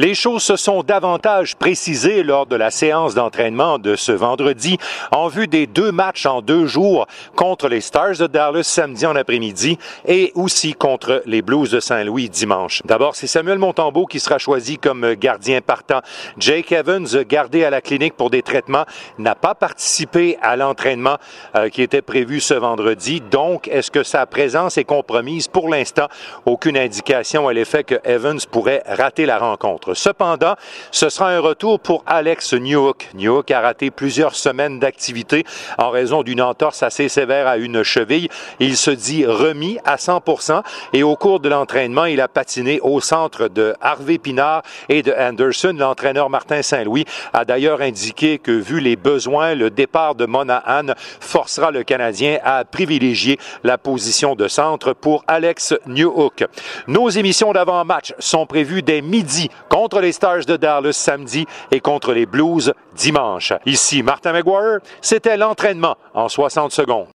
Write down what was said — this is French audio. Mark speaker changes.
Speaker 1: Les choses se sont davantage précisées lors de la séance d'entraînement de ce vendredi en vue des deux matchs en deux jours contre les Stars de Dallas samedi en après-midi et aussi contre les Blues de Saint-Louis dimanche. D'abord, c'est Samuel Montembeau qui sera choisi comme gardien partant. Jake Evans, gardé à la clinique pour des traitements, n'a pas participé à l'entraînement euh, qui était prévu ce vendredi. Donc, est-ce que sa présence est compromise? Pour l'instant, aucune indication à l'effet que Evans pourrait rater la Cependant, ce sera un retour pour Alex Newhook. Newhook a raté plusieurs semaines d'activité en raison d'une entorse assez sévère à une cheville. Il se dit remis à 100% et au cours de l'entraînement, il a patiné au centre de Harvey Pinard et de Anderson. L'entraîneur Martin Saint-Louis a d'ailleurs indiqué que vu les besoins, le départ de Monahan forcera le Canadien à privilégier la position de centre pour Alex Newhook. Nos émissions d'avant-match sont prévues dès midi contre les Stars de Dallas samedi et contre les Blues dimanche. Ici Martin McGuire, c'était l'entraînement en 60 secondes.